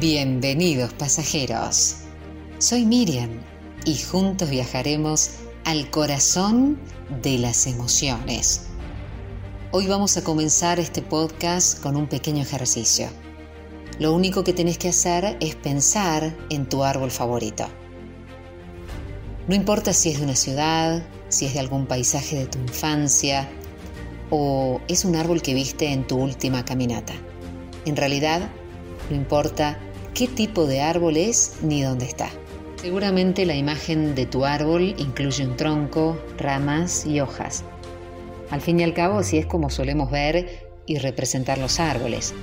Bienvenidos pasajeros. Soy Miriam y juntos viajaremos al corazón de las emociones. Hoy vamos a comenzar este podcast con un pequeño ejercicio. Lo único que tenés que hacer es pensar en tu árbol favorito. No importa si es de una ciudad, si es de algún paisaje de tu infancia o es un árbol que viste en tu última caminata. En realidad, no importa qué tipo de árbol es ni dónde está. Seguramente la imagen de tu árbol incluye un tronco, ramas y hojas. Al fin y al cabo, así es como solemos ver y representar los árboles.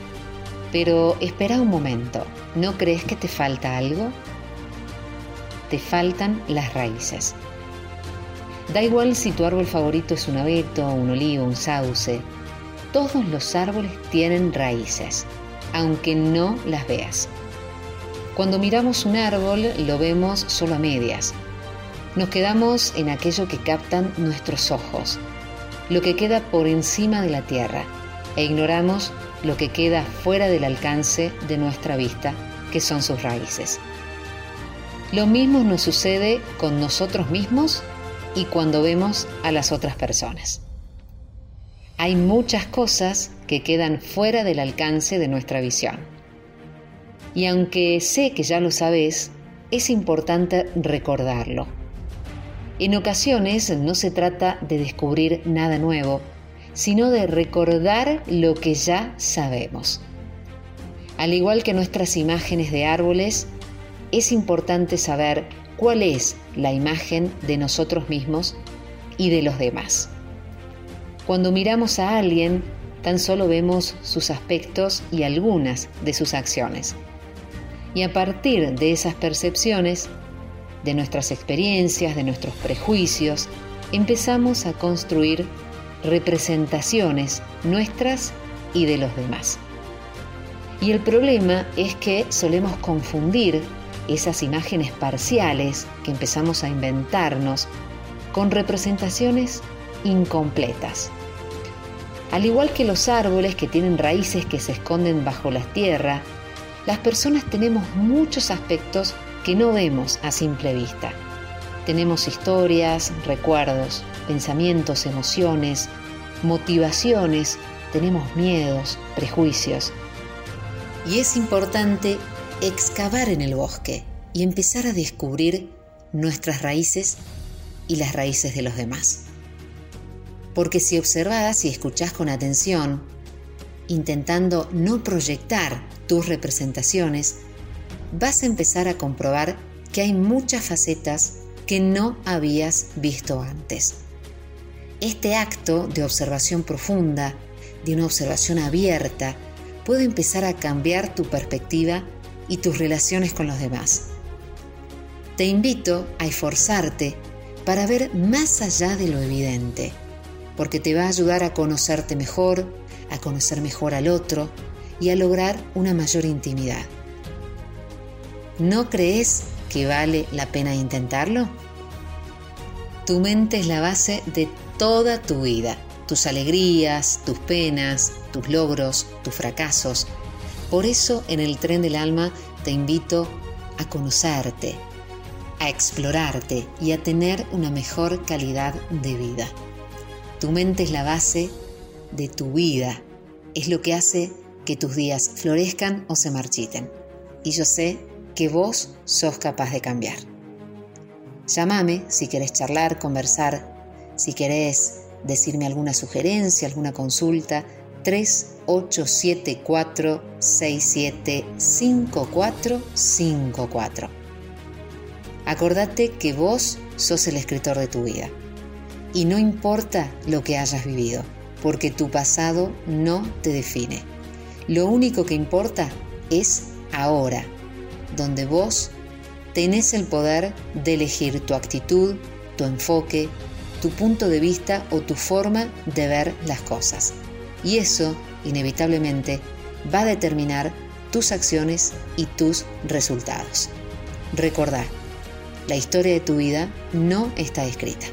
Pero espera un momento, ¿no crees que te falta algo? Te faltan las raíces. Da igual si tu árbol favorito es un abeto, un olivo, un sauce. Todos los árboles tienen raíces aunque no las veas. Cuando miramos un árbol lo vemos solo a medias. Nos quedamos en aquello que captan nuestros ojos, lo que queda por encima de la tierra, e ignoramos lo que queda fuera del alcance de nuestra vista, que son sus raíces. Lo mismo nos sucede con nosotros mismos y cuando vemos a las otras personas hay muchas cosas que quedan fuera del alcance de nuestra visión. Y aunque sé que ya lo sabes, es importante recordarlo. En ocasiones no se trata de descubrir nada nuevo, sino de recordar lo que ya sabemos. Al igual que nuestras imágenes de árboles, es importante saber cuál es la imagen de nosotros mismos y de los demás. Cuando miramos a alguien, tan solo vemos sus aspectos y algunas de sus acciones. Y a partir de esas percepciones, de nuestras experiencias, de nuestros prejuicios, empezamos a construir representaciones nuestras y de los demás. Y el problema es que solemos confundir esas imágenes parciales que empezamos a inventarnos con representaciones incompletas. Al igual que los árboles que tienen raíces que se esconden bajo la tierra, las personas tenemos muchos aspectos que no vemos a simple vista. Tenemos historias, recuerdos, pensamientos, emociones, motivaciones, tenemos miedos, prejuicios. Y es importante excavar en el bosque y empezar a descubrir nuestras raíces y las raíces de los demás porque si observas y escuchás con atención, intentando no proyectar tus representaciones, vas a empezar a comprobar que hay muchas facetas que no habías visto antes. Este acto de observación profunda, de una observación abierta, puede empezar a cambiar tu perspectiva y tus relaciones con los demás. Te invito a esforzarte para ver más allá de lo evidente porque te va a ayudar a conocerte mejor, a conocer mejor al otro y a lograr una mayor intimidad. ¿No crees que vale la pena intentarlo? Tu mente es la base de toda tu vida, tus alegrías, tus penas, tus logros, tus fracasos. Por eso en el tren del alma te invito a conocerte, a explorarte y a tener una mejor calidad de vida. Tu mente es la base de tu vida, es lo que hace que tus días florezcan o se marchiten. Y yo sé que vos sos capaz de cambiar. Llámame si querés charlar, conversar, si querés decirme alguna sugerencia, alguna consulta, 3874 675454. Acordate que vos sos el escritor de tu vida y no importa lo que hayas vivido, porque tu pasado no te define. Lo único que importa es ahora, donde vos tenés el poder de elegir tu actitud, tu enfoque, tu punto de vista o tu forma de ver las cosas. Y eso, inevitablemente, va a determinar tus acciones y tus resultados. Recordá, la historia de tu vida no está escrita